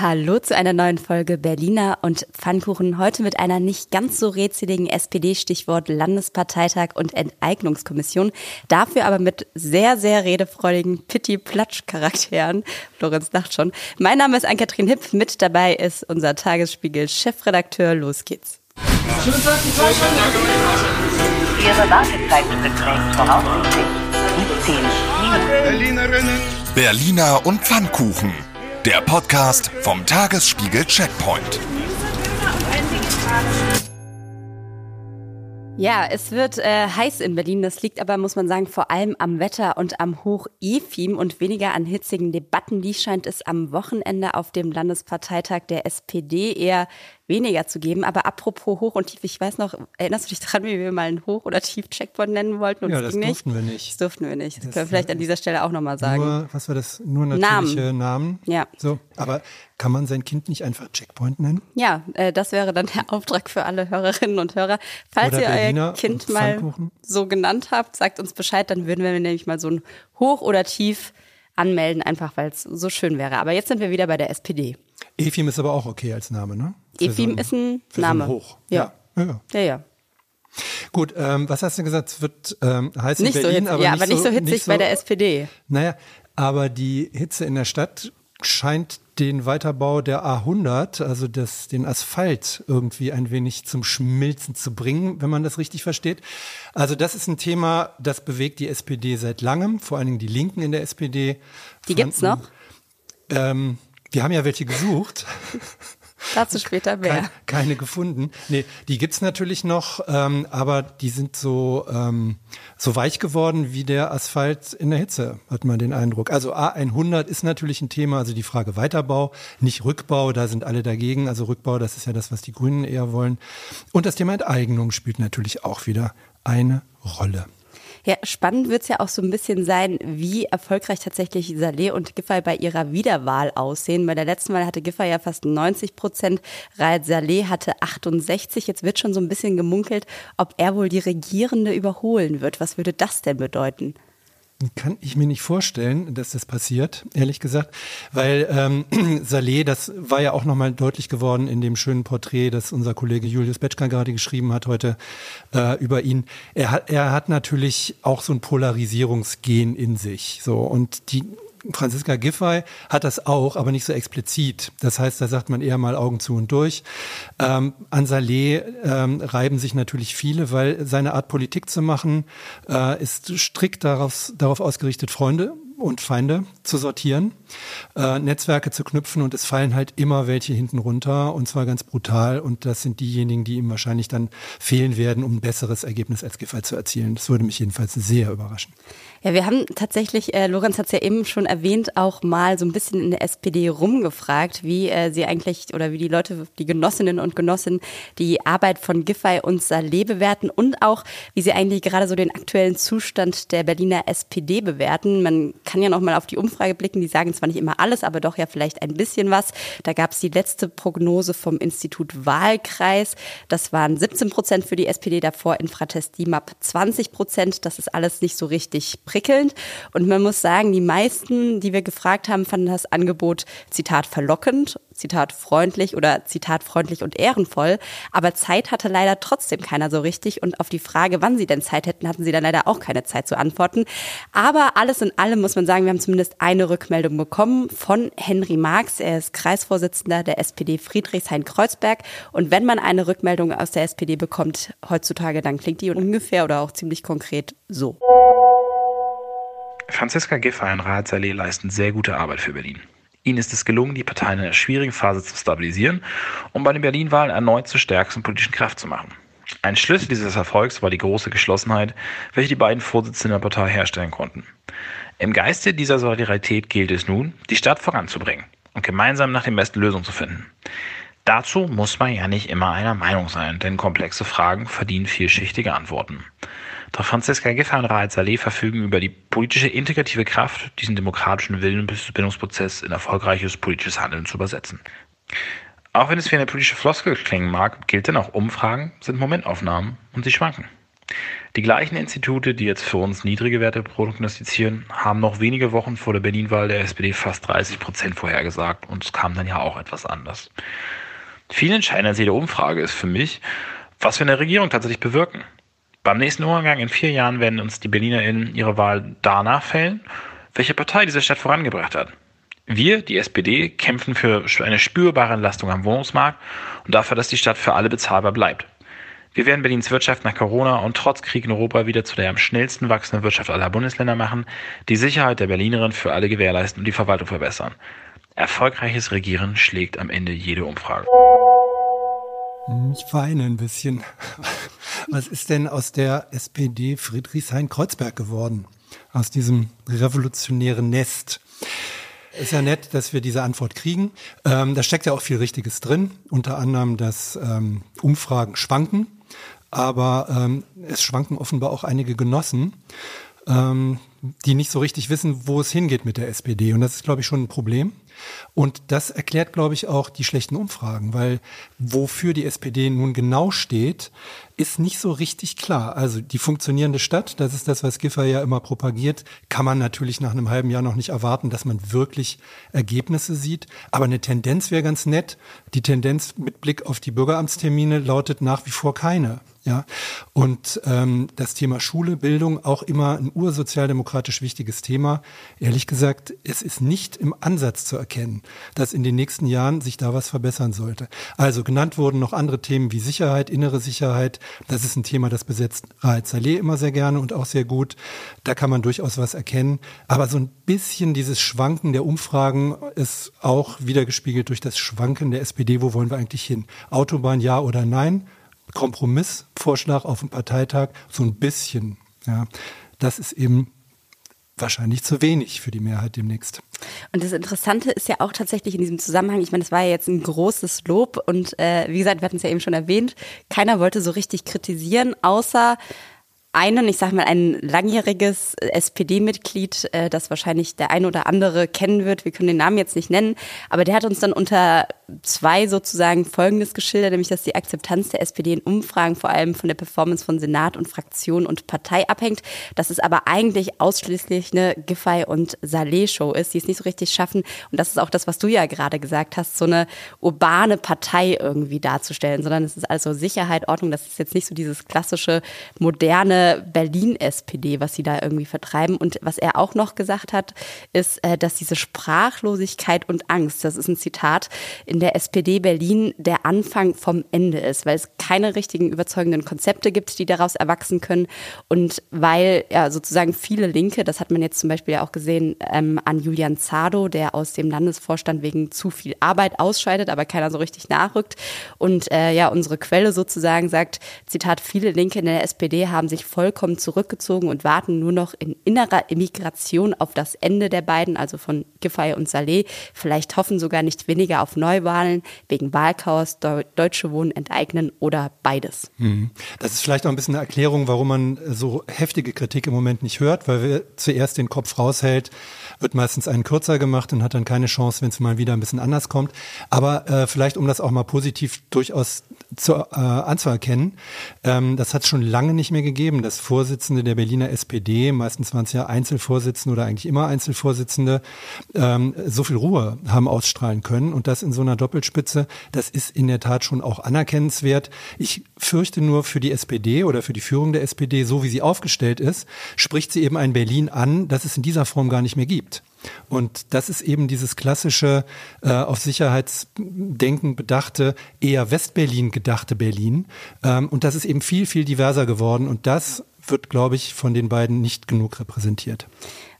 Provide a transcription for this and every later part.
Hallo zu einer neuen Folge Berliner und Pfannkuchen. Heute mit einer nicht ganz so rätseligen SPD-Stichwort Landesparteitag und Enteignungskommission. Dafür aber mit sehr, sehr redefreudigen Pitti-Platsch-Charakteren. Lorenz lacht schon. Mein Name ist Ann-Kathrin Hipp. Mit dabei ist unser Tagesspiegel-Chefredakteur. Los geht's. Ihre Wartezeit beträgt voraussichtlich 17 Minuten. Berliner und Pfannkuchen. Der Podcast vom Tagesspiegel Checkpoint. Ja, es wird äh, heiß in Berlin. Das liegt aber, muss man sagen, vor allem am Wetter und am Hoch-EFIM und weniger an hitzigen Debatten. Die scheint es am Wochenende auf dem Landesparteitag der SPD eher weniger zu geben. Aber apropos Hoch und Tief, ich weiß noch, erinnerst du dich daran, wie wir mal einen Hoch- oder Tief-Checkpoint nennen wollten? Und ja, das, ging durften nicht? wir nicht. Das durften wir nicht. Das, Das, können wir vielleicht an dieser Stelle auch nochmal sagen. Nur, was war das? Nur natürliche Namen. Ja. So, aber kann man sein Kind nicht einfach Checkpoint nennen? Ja, äh, das wäre dann der Auftrag für alle Hörerinnen und Hörer. Falls Oder ihr Berliner euer Kind mal so genannt habt, sagt uns Bescheid, dann würden wir nämlich mal so ein Hoch oder Tief anmelden, einfach weil es so schön wäre. Aber jetzt sind wir wieder bei der SPD. Efim ist aber auch okay als Name, ne? Efim so ist ein Name. So Hoch. Ja. Ja. ja. Ja, ja. Gut, ähm, was hast du gesagt? Es wird ähm, heiß Nicht in so Berlin, hitzig, aber, ja, nicht aber nicht so hitzig nicht bei der SPD. Naja, aber die Hitze in der Stadt scheint den Weiterbau der A100, also das, den Asphalt irgendwie ein wenig zum Schmilzen zu bringen, wenn man das richtig versteht. Also das ist ein Thema, das bewegt die SPD seit langem, vor allen Dingen die Linken in der SPD. Die gibt's noch? Ähm, wir haben ja welche gesucht. Dazu später mehr. Kein, keine gefunden. Nee, die gibt's natürlich noch, ähm, aber die sind so, ähm, so weich geworden wie der Asphalt in der Hitze, hat man den Eindruck. Also A100 ist natürlich ein Thema, also die Frage Weiterbau, nicht Rückbau, da sind alle dagegen. Also Rückbau, das ist ja das, was die Grünen eher wollen. Und das Thema Enteignung spielt natürlich auch wieder eine Rolle. Ja, spannend wird's ja auch so ein bisschen sein, wie erfolgreich tatsächlich Saleh und Giffey bei ihrer Wiederwahl aussehen. Bei der letzten Wahl hatte Giffey ja fast 90 Prozent, Raed Saleh hatte 68. Jetzt wird schon so ein bisschen gemunkelt, ob er wohl die Regierende überholen wird. Was würde das denn bedeuten? Kann ich mir nicht vorstellen, dass das passiert, ehrlich gesagt, weil ähm, Saleh, das war ja auch nochmal deutlich geworden in dem schönen Porträt, das unser Kollege Julius Betschka gerade geschrieben hat heute äh, über ihn. Er hat, er hat natürlich auch so ein Polarisierungsgen in sich, so und die Franziska Giffey hat das auch, aber nicht so explizit. Das heißt, da sagt man eher mal Augen zu und durch. Ähm, an Saleh ähm, reiben sich natürlich viele, weil seine Art Politik zu machen äh, ist strikt darauf, darauf ausgerichtet, Freunde und Feinde zu sortieren, äh, Netzwerke zu knüpfen und es fallen halt immer welche hinten runter und zwar ganz brutal und das sind diejenigen, die ihm wahrscheinlich dann fehlen werden, um ein besseres Ergebnis als Giffey zu erzielen. Das würde mich jedenfalls sehr überraschen. Ja, wir haben tatsächlich, äh, Lorenz hat es ja eben schon erwähnt, auch mal so ein bisschen in der SPD rumgefragt, wie äh, sie eigentlich oder wie die Leute, die Genossinnen und Genossen die Arbeit von Giffey und Saleh bewerten und auch, wie sie eigentlich gerade so den aktuellen Zustand der Berliner SPD bewerten. Man kann ja noch mal auf die Umfrage blicken, die sagen zwar nicht immer alles, aber doch ja vielleicht ein bisschen was. Da gab es die letzte Prognose vom Institut Wahlkreis. Das waren 17 Prozent für die SPD, davor in Fratest DIMAP 20 Prozent. Das ist alles nicht so richtig prickelnd. Und man muss sagen, die meisten, die wir gefragt haben, fanden das Angebot, Zitat, verlockend, Zitat, freundlich oder Zitat, freundlich und ehrenvoll. Aber Zeit hatte leider trotzdem keiner so richtig. Und auf die Frage, wann sie denn Zeit hätten, hatten sie dann leider auch keine Zeit zu antworten. Aber alles in allem muss man sagen, wir haben zumindest eine Rückmeldung bekommen von Henry Marx. Er ist Kreisvorsitzender der SPD Friedrichshain-Kreuzberg. Und wenn man eine Rückmeldung aus der SPD bekommt heutzutage, dann klingt die ungefähr oder auch ziemlich konkret so. Franziska Giffey und Raad Saleh leisten sehr gute Arbeit für Berlin. Ihnen ist es gelungen, die Partei in einer schwierigen Phase zu stabilisieren und bei den Berlin-Wahlen erneut zur stärksten politischen Kraft zu machen. Ein Schlüssel dieses Erfolgs war die große Geschlossenheit, welche die beiden Vorsitzenden der Partei herstellen konnten. Im Geiste dieser Solidarität gilt es nun, die Stadt voranzubringen und gemeinsam nach den besten Lösungen zu finden. Dazu muss man ja nicht immer einer Meinung sein, denn komplexe Fragen verdienen vielschichtige Antworten. Doch Franziska Giffey und Saleh verfügen über die politische integrative Kraft, diesen demokratischen Willensbildungsprozess in erfolgreiches politisches Handeln zu übersetzen. Auch wenn es wie eine politische Floskel klingen mag, gilt dennoch, Umfragen sind Momentaufnahmen und sie schwanken. Die gleichen Institute, die jetzt für uns niedrige Werte prognostizieren, haben noch wenige Wochen vor der Berlin-Wahl der SPD fast 30 Prozent vorhergesagt und es kam dann ja auch etwas anders. Viel entscheidender als jede Umfrage ist für mich, was wir in der Regierung tatsächlich bewirken. Beim nächsten Umgang in vier Jahren werden uns die BerlinerInnen ihre Wahl danach fällen, welche Partei diese Stadt vorangebracht hat. Wir, die SPD, kämpfen für eine spürbare Entlastung am Wohnungsmarkt und dafür, dass die Stadt für alle bezahlbar bleibt. Wir werden Berlins Wirtschaft nach Corona und trotz Krieg in Europa wieder zu der am schnellsten wachsenden Wirtschaft aller Bundesländer machen, die Sicherheit der Berlinerin für alle gewährleisten und die Verwaltung verbessern. Erfolgreiches Regieren schlägt am Ende jede Umfrage. Ich weine ein bisschen. Was ist denn aus der SPD Friedrichshain-Kreuzberg geworden? Aus diesem revolutionären Nest? Ist ja nett, dass wir diese Antwort kriegen. Ähm, da steckt ja auch viel Richtiges drin, unter anderem, dass ähm, Umfragen schwanken, aber ähm, es schwanken offenbar auch einige Genossen, ähm, die nicht so richtig wissen, wo es hingeht mit der SPD. Und das ist, glaube ich, schon ein Problem. Und das erklärt, glaube ich, auch die schlechten Umfragen, weil wofür die SPD nun genau steht, ist nicht so richtig klar. Also die funktionierende Stadt, das ist das, was Giffer ja immer propagiert, kann man natürlich nach einem halben Jahr noch nicht erwarten, dass man wirklich Ergebnisse sieht. Aber eine Tendenz wäre ganz nett. Die Tendenz mit Blick auf die Bürgeramtstermine lautet nach wie vor keine. Ja, und ähm, das Thema Schule, Bildung auch immer ein ursozialdemokratisch wichtiges Thema. Ehrlich gesagt, es ist nicht im Ansatz zu erkennen, dass in den nächsten Jahren sich da was verbessern sollte. Also genannt wurden noch andere Themen wie Sicherheit, innere Sicherheit. Das ist ein Thema, das besetzt Raed Saleh immer sehr gerne und auch sehr gut. Da kann man durchaus was erkennen. Aber so ein bisschen dieses Schwanken der Umfragen ist auch wiedergespiegelt durch das Schwanken der SPD. Wo wollen wir eigentlich hin? Autobahn ja oder nein? Kompromissvorschlag auf dem Parteitag so ein bisschen. Ja, das ist eben wahrscheinlich zu wenig für die Mehrheit demnächst. Und das Interessante ist ja auch tatsächlich in diesem Zusammenhang, ich meine, das war ja jetzt ein großes Lob und äh, wie gesagt, wir hatten es ja eben schon erwähnt, keiner wollte so richtig kritisieren, außer einen, ich sage mal, ein langjähriges SPD-Mitglied, äh, das wahrscheinlich der eine oder andere kennen wird. Wir können den Namen jetzt nicht nennen, aber der hat uns dann unter zwei sozusagen Folgendes geschildert, nämlich dass die Akzeptanz der SPD in Umfragen vor allem von der Performance von Senat und Fraktion und Partei abhängt, dass es aber eigentlich ausschließlich eine Giffey und Saleh-Show ist, die es nicht so richtig schaffen. Und das ist auch das, was du ja gerade gesagt hast, so eine urbane Partei irgendwie darzustellen, sondern es ist also Sicherheit, Ordnung, das ist jetzt nicht so dieses klassische, moderne Berlin-SPD, was sie da irgendwie vertreiben. Und was er auch noch gesagt hat, ist, äh, dass diese Sprachlosigkeit und Angst, das ist ein Zitat, in der SPD Berlin der Anfang vom Ende ist, weil es keine richtigen überzeugenden Konzepte gibt, die daraus erwachsen können. Und weil ja sozusagen viele Linke, das hat man jetzt zum Beispiel ja auch gesehen ähm, an Julian Zado, der aus dem Landesvorstand wegen zu viel Arbeit ausscheidet, aber keiner so richtig nachrückt. Und äh, ja, unsere Quelle sozusagen sagt, Zitat, viele Linke in der SPD haben sich vollkommen zurückgezogen und warten nur noch in innerer Immigration auf das Ende der beiden, also von Giffey und Saleh. Vielleicht hoffen sogar nicht weniger auf Neuwahlen wegen Wahlchaos, Deutsche Wohnen enteignen oder beides. Mhm. Das ist vielleicht auch ein bisschen eine Erklärung, warum man so heftige Kritik im Moment nicht hört, weil wir zuerst den Kopf raushält, wird meistens einen kürzer gemacht und hat dann keine Chance, wenn es mal wieder ein bisschen anders kommt. Aber äh, vielleicht, um das auch mal positiv durchaus zu, äh, anzuerkennen, ähm, das hat es schon lange nicht mehr gegeben, dass Vorsitzende der Berliner SPD, meistens waren es ja Einzelvorsitzende oder eigentlich immer Einzelvorsitzende, ähm, so viel Ruhe haben ausstrahlen können und das in so einer Doppelspitze, das ist in der Tat schon auch anerkennenswert. Ich fürchte nur für die SPD oder für die Führung der SPD, so wie sie aufgestellt ist, spricht sie eben ein Berlin an, das es in dieser Form gar nicht mehr gibt. Und das ist eben dieses klassische, äh, auf Sicherheitsdenken bedachte, eher Westberlin gedachte Berlin. Ähm, und das ist eben viel, viel diverser geworden. Und das wird, glaube ich, von den beiden nicht genug repräsentiert.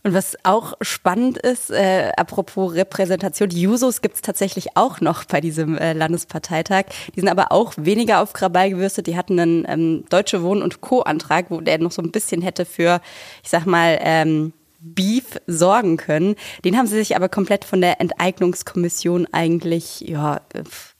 Und was auch spannend ist, äh, apropos Repräsentation, die Jusos gibt es tatsächlich auch noch bei diesem äh, Landesparteitag. Die sind aber auch weniger auf Krawall gewürstet. Die hatten einen ähm, Deutsche Wohnen- und Co-Antrag, wo der noch so ein bisschen hätte für, ich sag mal, ähm, Beef sorgen können. Den haben sie sich aber komplett von der Enteignungskommission eigentlich ja,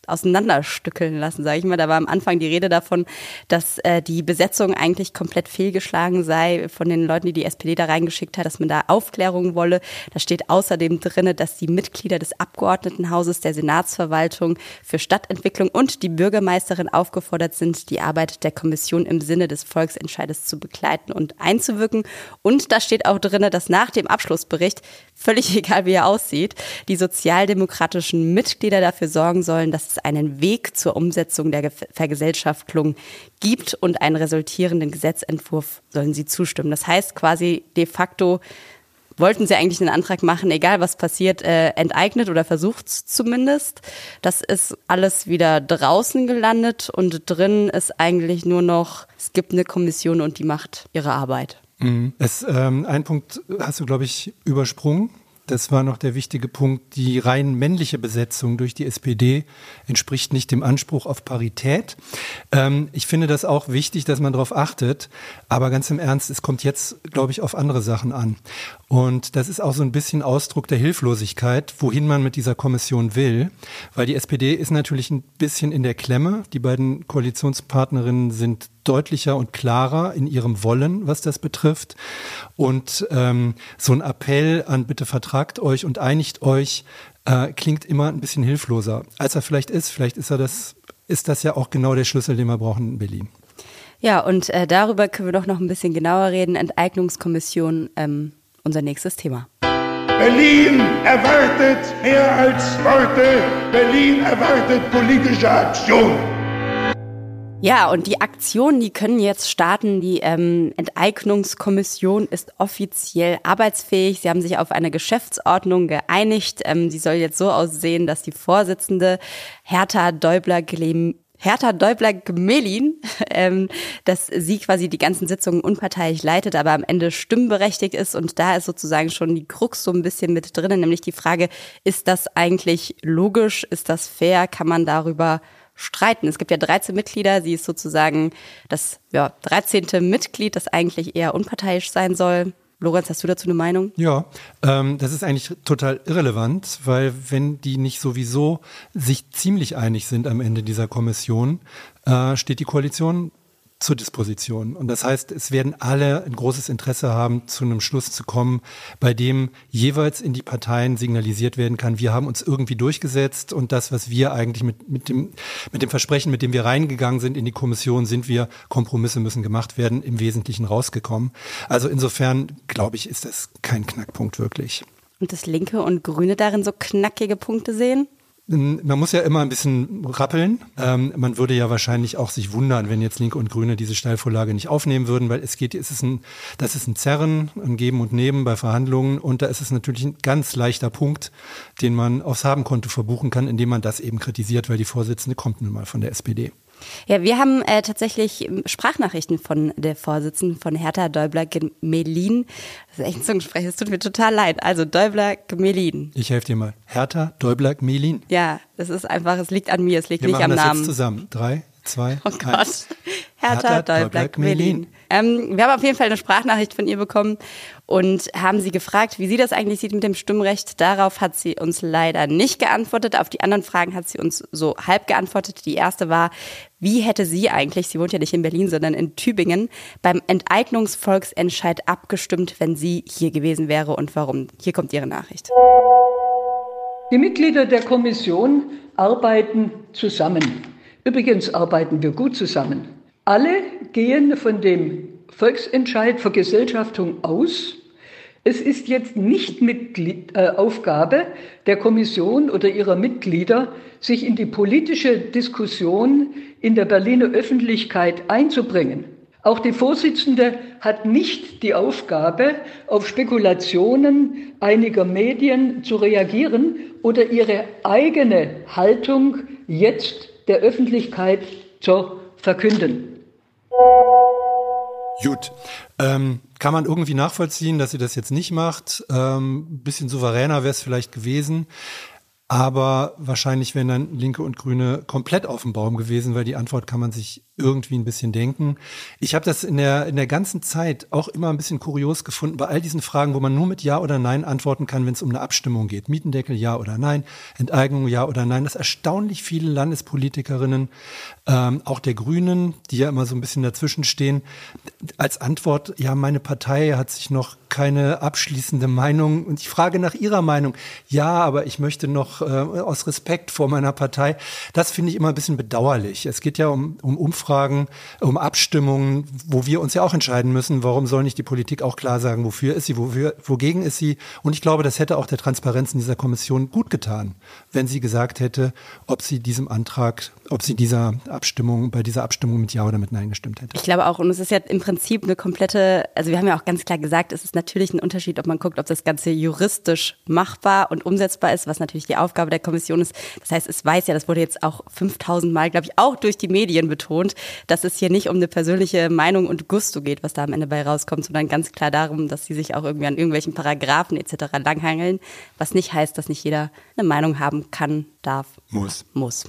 auseinanderstückeln lassen, sage ich mal. Da war am Anfang die Rede davon, dass äh, die Besetzung eigentlich komplett fehlgeschlagen sei von den Leuten, die die SPD da reingeschickt hat, dass man da Aufklärung wolle. Da steht außerdem drinne, dass die Mitglieder des Abgeordnetenhauses, der Senatsverwaltung für Stadtentwicklung und die Bürgermeisterin aufgefordert sind, die Arbeit der Kommission im Sinne des Volksentscheides zu begleiten und einzuwirken. Und da steht auch drinne, dass nach dem Abschlussbericht, völlig egal wie er aussieht, die sozialdemokratischen Mitglieder dafür sorgen sollen, dass es einen Weg zur Umsetzung der Vergesellschaftung gibt und einen resultierenden Gesetzentwurf sollen sie zustimmen. Das heißt quasi de facto, wollten sie eigentlich einen Antrag machen, egal was passiert, äh, enteignet oder versucht zumindest. Das ist alles wieder draußen gelandet und drin ist eigentlich nur noch, es gibt eine Kommission und die macht ihre Arbeit. Mhm. Es, ähm, ein Punkt hast du, glaube ich, übersprungen. Das war noch der wichtige Punkt. Die rein männliche Besetzung durch die SPD entspricht nicht dem Anspruch auf Parität. Ähm, ich finde das auch wichtig, dass man darauf achtet. Aber ganz im Ernst, es kommt jetzt, glaube ich, auf andere Sachen an. Und das ist auch so ein bisschen Ausdruck der Hilflosigkeit, wohin man mit dieser Kommission will. Weil die SPD ist natürlich ein bisschen in der Klemme. Die beiden Koalitionspartnerinnen sind deutlicher und klarer in ihrem Wollen, was das betrifft. Und ähm, so ein Appell an bitte vertragt euch und einigt euch äh, klingt immer ein bisschen hilfloser, als er vielleicht ist. Vielleicht ist er das, ist das ja auch genau der Schlüssel, den wir brauchen in Berlin. Ja, und äh, darüber können wir doch noch ein bisschen genauer reden. Enteignungskommission, ähm, unser nächstes Thema. Berlin erwartet mehr als Worte. Berlin erwartet politische Aktion. Ja, und die Aktionen, die können jetzt starten. Die ähm, Enteignungskommission ist offiziell arbeitsfähig. Sie haben sich auf eine Geschäftsordnung geeinigt. Ähm, sie soll jetzt so aussehen, dass die Vorsitzende Hertha Däubler Hertha Däubler-Gmelin, ähm, dass sie quasi die ganzen Sitzungen unparteiisch leitet, aber am Ende stimmberechtigt ist. Und da ist sozusagen schon die Krux so ein bisschen mit drinnen, nämlich die Frage, ist das eigentlich logisch? Ist das fair? Kann man darüber streiten. Es gibt ja 13 Mitglieder. Sie ist sozusagen das ja, 13. Mitglied, das eigentlich eher unparteiisch sein soll. Lorenz, hast du dazu eine Meinung? Ja, ähm, das ist eigentlich total irrelevant, weil wenn die nicht sowieso sich ziemlich einig sind am Ende dieser Kommission, äh, steht die Koalition zur Disposition. Und das heißt, es werden alle ein großes Interesse haben, zu einem Schluss zu kommen, bei dem jeweils in die Parteien signalisiert werden kann, wir haben uns irgendwie durchgesetzt und das, was wir eigentlich mit, mit, dem, mit dem Versprechen, mit dem wir reingegangen sind in die Kommission, sind wir, Kompromisse müssen gemacht werden, im Wesentlichen rausgekommen. Also insofern, glaube ich, ist das kein Knackpunkt wirklich. Und das Linke und Grüne darin so knackige Punkte sehen? Man muss ja immer ein bisschen rappeln. Ähm, man würde ja wahrscheinlich auch sich wundern, wenn jetzt Linke und Grüne diese Steilvorlage nicht aufnehmen würden, weil es geht, es ist ein, das ist ein Zerren, ein Geben und Nehmen bei Verhandlungen und da ist es natürlich ein ganz leichter Punkt, den man aufs Habenkonto verbuchen kann, indem man das eben kritisiert, weil die Vorsitzende kommt nun mal von der SPD. Ja, wir haben äh, tatsächlich Sprachnachrichten von der Vorsitzenden von Hertha Däubler-Gemelin. Das ist echt ein Zungensprecher, es tut mir total leid. Also Däubler-Gemelin. Ich helfe dir mal. Hertha Däubler-Gemelin. Ja, es ist einfach, es liegt an mir, es liegt wir nicht am das Namen. Jetzt zusammen. Drei, zwei, oh Gott. eins. Hertha, Hertha Däubler-Gemelin. Ähm, wir haben auf jeden Fall eine Sprachnachricht von ihr bekommen und haben sie gefragt, wie sie das eigentlich sieht mit dem Stimmrecht. Darauf hat sie uns leider nicht geantwortet. Auf die anderen Fragen hat sie uns so halb geantwortet. Die erste war, wie hätte sie eigentlich, sie wohnt ja nicht in Berlin, sondern in Tübingen, beim Enteignungsvolksentscheid abgestimmt, wenn sie hier gewesen wäre und warum? Hier kommt ihre Nachricht. Die Mitglieder der Kommission arbeiten zusammen. Übrigens arbeiten wir gut zusammen. Alle gehen von dem Volksentscheid Vergesellschaftung aus. Es ist jetzt nicht Mitglied, äh, Aufgabe der Kommission oder ihrer Mitglieder, sich in die politische Diskussion in der Berliner Öffentlichkeit einzubringen. Auch die Vorsitzende hat nicht die Aufgabe, auf Spekulationen einiger Medien zu reagieren oder ihre eigene Haltung jetzt der Öffentlichkeit zu verkünden. Gut. Ähm, kann man irgendwie nachvollziehen, dass sie das jetzt nicht macht? Ähm, bisschen souveräner wäre es vielleicht gewesen. Aber wahrscheinlich wären dann Linke und Grüne komplett auf dem Baum gewesen, weil die Antwort kann man sich irgendwie ein bisschen denken. Ich habe das in der, in der ganzen Zeit auch immer ein bisschen kurios gefunden, bei all diesen Fragen, wo man nur mit Ja oder Nein antworten kann, wenn es um eine Abstimmung geht. Mietendeckel, Ja oder Nein, Enteignung, Ja oder Nein, dass erstaunlich viele Landespolitikerinnen, ähm, auch der Grünen, die ja immer so ein bisschen dazwischen stehen, als Antwort, ja, meine Partei hat sich noch keine abschließende Meinung und ich frage nach ihrer Meinung. Ja, aber ich möchte noch äh, aus Respekt vor meiner Partei. Das finde ich immer ein bisschen bedauerlich. Es geht ja um, um Umfragen, um Abstimmungen, wo wir uns ja auch entscheiden müssen, warum soll nicht die Politik auch klar sagen, wofür ist sie, wofür, wogegen ist sie. Und ich glaube, das hätte auch der Transparenz in dieser Kommission gut getan, wenn sie gesagt hätte, ob sie diesem Antrag, ob sie dieser Abstimmung, bei dieser Abstimmung mit Ja oder mit Nein gestimmt hätte. Ich glaube auch, und es ist ja im Prinzip eine komplette, also wir haben ja auch ganz klar gesagt, es ist natürlich ein Unterschied, ob man guckt, ob das Ganze juristisch machbar und umsetzbar ist, was natürlich die Aufgabe der Kommission ist. Das heißt, es weiß ja, das wurde jetzt auch 5000 Mal, glaube ich, auch durch die Medien betont, dass es hier nicht um eine persönliche Meinung und Gusto geht, was da am Ende bei rauskommt, sondern ganz klar darum, dass sie sich auch irgendwie an irgendwelchen Paragraphen etc. langhangeln, was nicht heißt, dass nicht jeder eine Meinung haben kann, darf. Muss. Muss.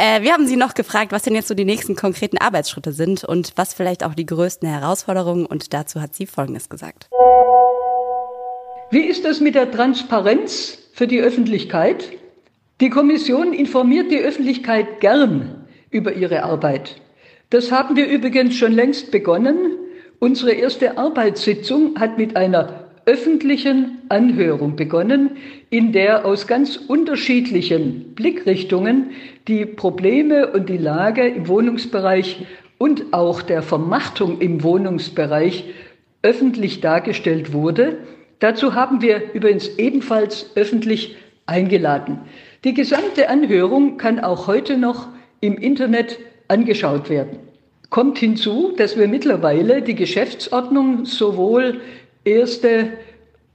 Äh, wir haben Sie noch gefragt, was denn jetzt so die nächsten konkreten Arbeitsschritte sind und was vielleicht auch die größten Herausforderungen und dazu hat sie Folgendes gesagt. Wie ist das mit der Transparenz für die Öffentlichkeit? Die Kommission informiert die Öffentlichkeit gern über ihre Arbeit. Das haben wir übrigens schon längst begonnen. Unsere erste Arbeitssitzung hat mit einer öffentlichen Anhörung begonnen, in der aus ganz unterschiedlichen Blickrichtungen die Probleme und die Lage im Wohnungsbereich und auch der Vermachtung im Wohnungsbereich öffentlich dargestellt wurde. Dazu haben wir übrigens ebenfalls öffentlich eingeladen. Die gesamte Anhörung kann auch heute noch im Internet angeschaut werden. Kommt hinzu, dass wir mittlerweile die Geschäftsordnung sowohl erste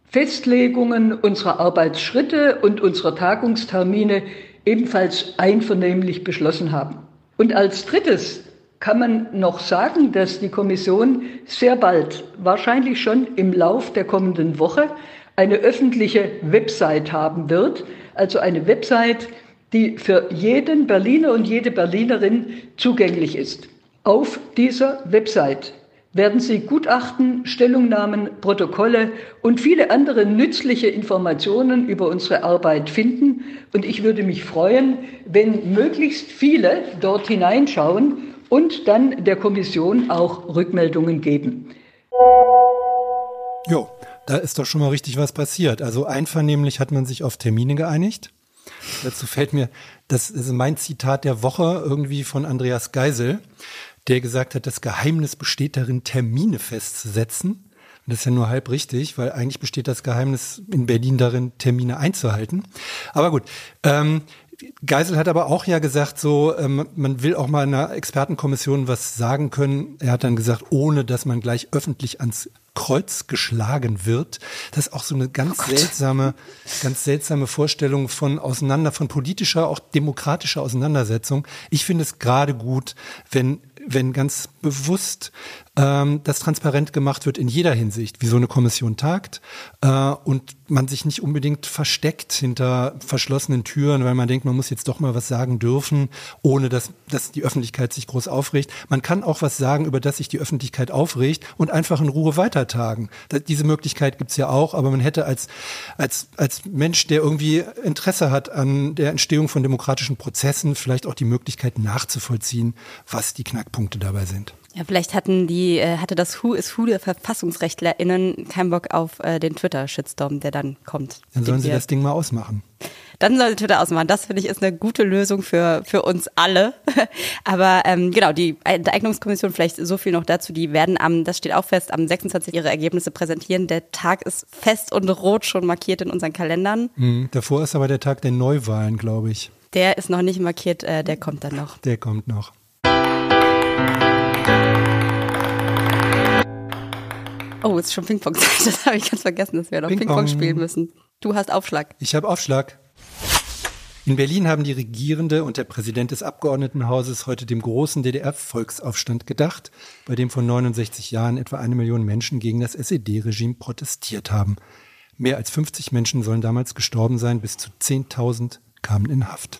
Festlegungen unserer Arbeitsschritte und unserer Tagungstermine ebenfalls einvernehmlich beschlossen haben. Und als drittes kann man noch sagen, dass die Kommission sehr bald, wahrscheinlich schon im Lauf der kommenden Woche, eine öffentliche Website haben wird, also eine Website, die für jeden Berliner und jede Berlinerin zugänglich ist. Auf dieser Website werden Sie Gutachten, Stellungnahmen, Protokolle und viele andere nützliche Informationen über unsere Arbeit finden. Und ich würde mich freuen, wenn möglichst viele dort hineinschauen und dann der Kommission auch Rückmeldungen geben. Jo, da ist doch schon mal richtig was passiert. Also einvernehmlich hat man sich auf Termine geeinigt. Dazu fällt mir, das ist mein Zitat der Woche irgendwie von Andreas Geisel der gesagt hat, das Geheimnis besteht darin, Termine festzusetzen. Und das ist ja nur halb richtig, weil eigentlich besteht das Geheimnis in Berlin darin, Termine einzuhalten. Aber gut, ähm, Geisel hat aber auch ja gesagt, so ähm, man will auch mal in einer Expertenkommission was sagen können. Er hat dann gesagt, ohne dass man gleich öffentlich ans Kreuz geschlagen wird. Das ist auch so eine ganz oh seltsame, ganz seltsame Vorstellung von auseinander, von politischer, auch demokratischer Auseinandersetzung. Ich finde es gerade gut, wenn wenn ganz bewusst ähm, das transparent gemacht wird in jeder Hinsicht, wie so eine Kommission tagt äh, und man sich nicht unbedingt versteckt hinter verschlossenen Türen, weil man denkt, man muss jetzt doch mal was sagen dürfen, ohne dass, dass die Öffentlichkeit sich groß aufregt. Man kann auch was sagen, über das sich die Öffentlichkeit aufregt und einfach in Ruhe weitertagen. Das, diese Möglichkeit gibt's ja auch, aber man hätte als, als, als Mensch, der irgendwie Interesse hat an der Entstehung von demokratischen Prozessen, vielleicht auch die Möglichkeit nachzuvollziehen, was die Knackpunkte dabei sind. Ja, vielleicht hatten die, äh, hatte das Who is Who der VerfassungsrechtlerInnen keinen Bock auf äh, den Twitter-Shitstorm, der dann kommt. Dann sollen sie das Ding mal ausmachen. Dann soll Twitter ausmachen. Das finde ich ist eine gute Lösung für, für uns alle. Aber ähm, genau, die Enteignungskommission, vielleicht so viel noch dazu, die werden am, das steht auch fest, am 26. ihre Ergebnisse präsentieren. Der Tag ist fest und rot schon markiert in unseren Kalendern. Mhm, davor ist aber der Tag der Neuwahlen, glaube ich. Der ist noch nicht markiert, äh, der kommt dann noch. Der kommt noch. Oh, es ist schon Ping-Pong-Zeit. Das habe ich ganz vergessen, dass wir noch Ping-Pong Ping spielen müssen. Du hast Aufschlag. Ich habe Aufschlag. In Berlin haben die Regierende und der Präsident des Abgeordnetenhauses heute dem großen DDR-Volksaufstand gedacht, bei dem vor 69 Jahren etwa eine Million Menschen gegen das SED-Regime protestiert haben. Mehr als 50 Menschen sollen damals gestorben sein, bis zu 10.000 kamen in Haft.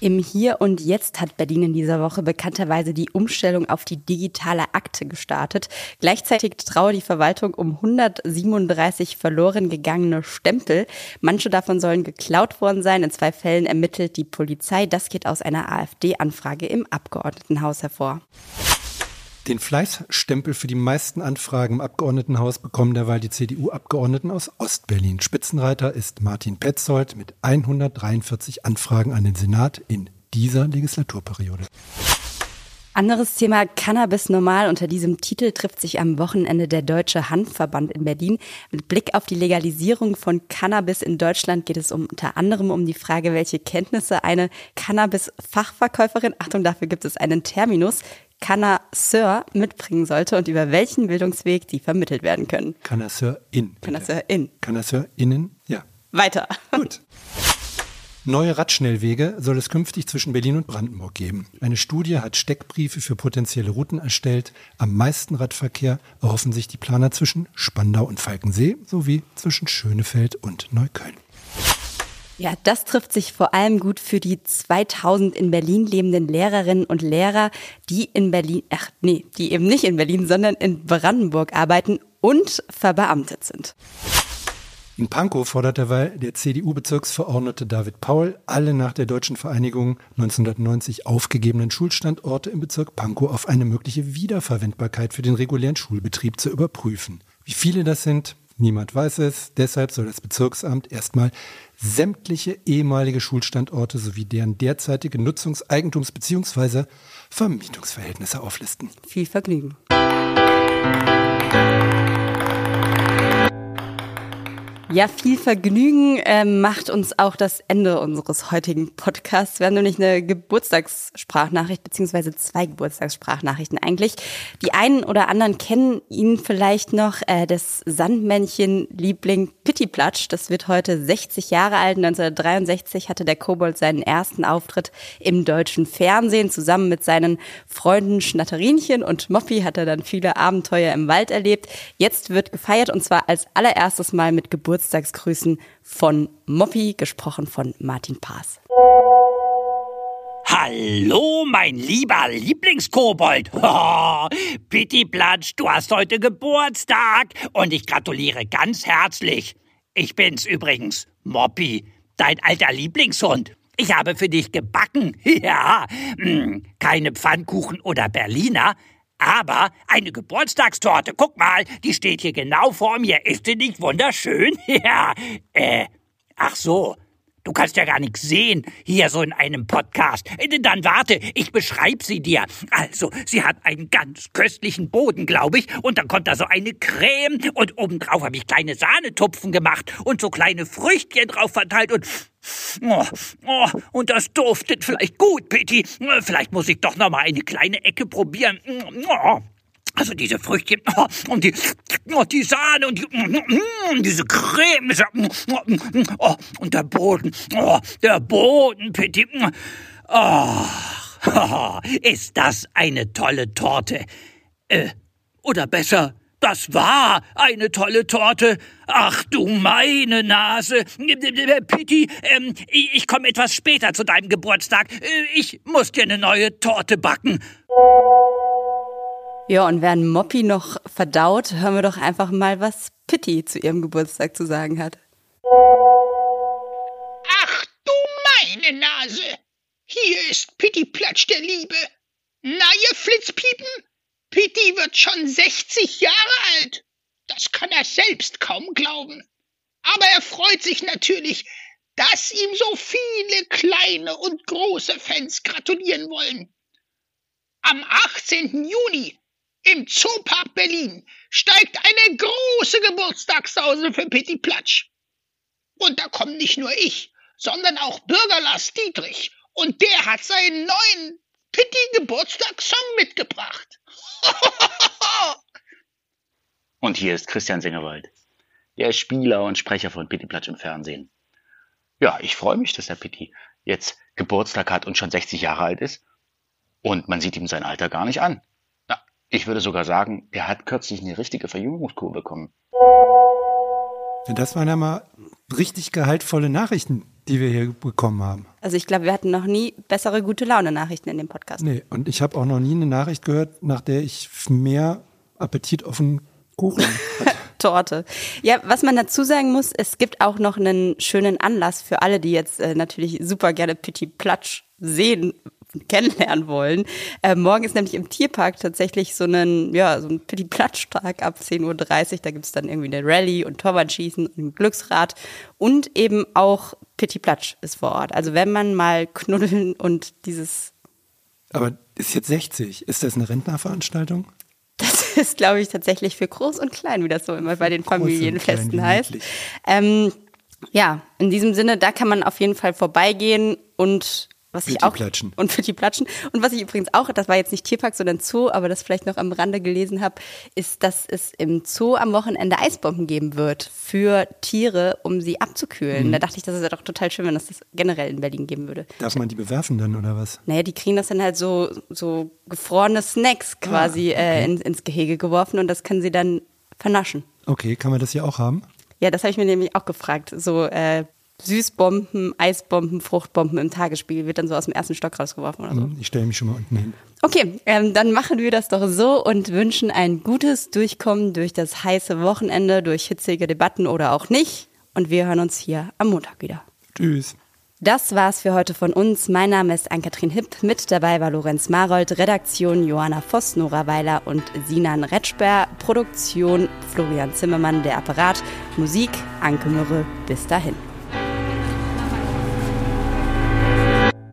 Im Hier und Jetzt hat Berlin in dieser Woche bekannterweise die Umstellung auf die digitale Akte gestartet. Gleichzeitig traue die Verwaltung um 137 verloren gegangene Stempel. Manche davon sollen geklaut worden sein. In zwei Fällen ermittelt die Polizei. Das geht aus einer AfD-Anfrage im Abgeordnetenhaus hervor. Den Fleißstempel für die meisten Anfragen im Abgeordnetenhaus bekommen derweil die CDU-Abgeordneten aus Ostberlin. Spitzenreiter ist Martin Petzold mit 143 Anfragen an den Senat in dieser Legislaturperiode. Anderes Thema Cannabis normal. Unter diesem Titel trifft sich am Wochenende der Deutsche Handverband in Berlin. Mit Blick auf die Legalisierung von Cannabis in Deutschland geht es um, unter anderem um die Frage, welche Kenntnisse eine Cannabis-Fachverkäuferin, Achtung, dafür gibt es einen Terminus, Connoisseur mitbringen sollte und über welchen Bildungsweg die vermittelt werden können. Connoisseurin. Connoisseurin. Connoisseurinnen, ja. Weiter. Gut. Neue Radschnellwege soll es künftig zwischen Berlin und Brandenburg geben. Eine Studie hat Steckbriefe für potenzielle Routen erstellt. Am meisten Radverkehr erhoffen sich die Planer zwischen Spandau und Falkensee sowie zwischen Schönefeld und Neukölln. Ja, das trifft sich vor allem gut für die 2000 in Berlin lebenden Lehrerinnen und Lehrer, die in Berlin, ach nee, die eben nicht in Berlin, sondern in Brandenburg arbeiten und verbeamtet sind. In Pankow fordert derweil der CDU-Bezirksverordnete David Paul, alle nach der deutschen Vereinigung 1990 aufgegebenen Schulstandorte im Bezirk Pankow auf eine mögliche Wiederverwendbarkeit für den regulären Schulbetrieb zu überprüfen. Wie viele das sind, niemand weiß es. Deshalb soll das Bezirksamt erstmal sämtliche ehemalige Schulstandorte sowie deren derzeitige Nutzungs-, Eigentums- bzw. Vermietungsverhältnisse auflisten. Viel Vergnügen. Ja, viel Vergnügen äh, macht uns auch das Ende unseres heutigen Podcasts. Wir haben nämlich eine Geburtstagssprachnachricht, beziehungsweise zwei Geburtstagssprachnachrichten eigentlich. Die einen oder anderen kennen ihn vielleicht noch, äh, das Sandmännchen-Liebling Pittiplatsch. Das wird heute 60 Jahre alt. 1963 hatte der Kobold seinen ersten Auftritt im deutschen Fernsehen. Zusammen mit seinen Freunden Schnatterinchen und Moppy hat er dann viele Abenteuer im Wald erlebt. Jetzt wird gefeiert und zwar als allererstes Mal mit Geburtstag Geburtstagsgrüßen von Moppy, gesprochen von Martin Paas. Hallo, mein lieber Lieblingskobold. Oh, Platsch, du hast heute Geburtstag und ich gratuliere ganz herzlich. Ich bin's übrigens, Moppy, dein alter Lieblingshund. Ich habe für dich gebacken. Ja, hm, keine Pfannkuchen oder Berliner, aber eine Geburtstagstorte, guck mal, die steht hier genau vor mir. Ist die nicht wunderschön? ja, äh, ach so. Du kannst ja gar nichts sehen, hier so in einem Podcast. Äh, dann warte, ich beschreib sie dir. Also, sie hat einen ganz köstlichen Boden, glaube ich, und dann kommt da so eine Creme und obendrauf habe ich kleine Sahnetupfen gemacht und so kleine Früchtchen drauf verteilt und Oh, oh, und das duftet vielleicht gut, Petty. Vielleicht muss ich doch noch mal eine kleine Ecke probieren. Oh. Also diese Früchtchen oh, und die, oh, die Sahne und die, mm, diese Creme. Oh, und der Boden. Der Boden, Petty. Oh, ist das eine tolle Torte. Äh, oder besser, das war eine tolle Torte. Ach du meine Nase. Pitti, ähm, ich komme etwas später zu deinem Geburtstag. Äh, ich muss dir eine neue Torte backen. Ja, und während Moppy noch verdaut, hören wir doch einfach mal, was Pitti zu ihrem Geburtstag zu sagen hat. Ach du meine Nase. Hier ist Pitti Platsch der Liebe. Na, ihr Flitzpiepen, Pitti wird schon 60 Jahre alt. Das kann er selbst kaum glauben. Aber er freut sich natürlich, dass ihm so viele kleine und große Fans gratulieren wollen. Am 18. Juni im Zoopark Berlin steigt eine große Geburtstagssause für Pitti Platsch. Und da kommt nicht nur ich, sondern auch Bürger Lars Dietrich. Und der hat seinen neuen Pitti Geburtstagssong mitgebracht. Und hier ist Christian Singerwald, der Spieler und Sprecher von Pitti Platsch im Fernsehen. Ja, ich freue mich, dass der Pitti jetzt Geburtstag hat und schon 60 Jahre alt ist. Und man sieht ihm sein Alter gar nicht an. Ich würde sogar sagen, der hat kürzlich eine richtige Verjüngungskur bekommen. Das waren ja mal richtig gehaltvolle Nachrichten, die wir hier bekommen haben. Also ich glaube, wir hatten noch nie bessere gute Laune Nachrichten in dem Podcast. Nee, und ich habe auch noch nie eine Nachricht gehört, nach der ich mehr Appetit auf einen Kuchen hatte. Torte. Ja, was man dazu sagen muss, es gibt auch noch einen schönen Anlass für alle, die jetzt äh, natürlich super gerne Petit Platsch sehen kennenlernen wollen. Äh, morgen ist nämlich im Tierpark tatsächlich so ein, ja, so ein Petit Platsch-Tag ab 10.30 Uhr. Da gibt's dann irgendwie eine Rallye und Torwartschießen und ein Glücksrad. Und eben auch Petit Platsch ist vor Ort. Also wenn man mal knuddeln und dieses Aber ist jetzt 60. Ist das eine Rentnerveranstaltung? Das ist, glaube ich, tatsächlich für groß und klein, wie das so immer bei den Groß Familienfesten klein, heißt. Ähm, ja, in diesem Sinne, da kann man auf jeden Fall vorbeigehen und was ich Pitti auch platschen. und für die Platschen und was ich übrigens auch, das war jetzt nicht Tierpark, sondern Zoo, aber das vielleicht noch am Rande gelesen habe, ist, dass es im Zoo am Wochenende Eisbomben geben wird für Tiere, um sie abzukühlen. Mhm. Da dachte ich, das ist ja doch total schön, wenn das, das generell in Berlin geben würde. Darf man die bewerfen dann oder was? Naja, die kriegen das dann halt so, so gefrorene Snacks quasi äh, in, ins Gehege geworfen und das können sie dann vernaschen. Okay, kann man das hier auch haben? Ja, das habe ich mir nämlich auch gefragt. So äh, Süßbomben, Eisbomben, Fruchtbomben im Tagesspiegel wird dann so aus dem ersten Stock rausgeworfen oder so. Hm, Ich stelle mich schon mal unten hin. Okay, ähm, dann machen wir das doch so und wünschen ein gutes Durchkommen durch das heiße Wochenende, durch hitzige Debatten oder auch nicht. Und wir hören uns hier am Montag wieder. Tschüss. Das war's für heute von uns. Mein Name ist Ann-Kathrin Hipp. Mit dabei war Lorenz Marold, Redaktion Johanna Voss, Nora Weiler und Sinan Retschber, Produktion Florian Zimmermann, der Apparat, Musik Anke Mürre. Bis dahin.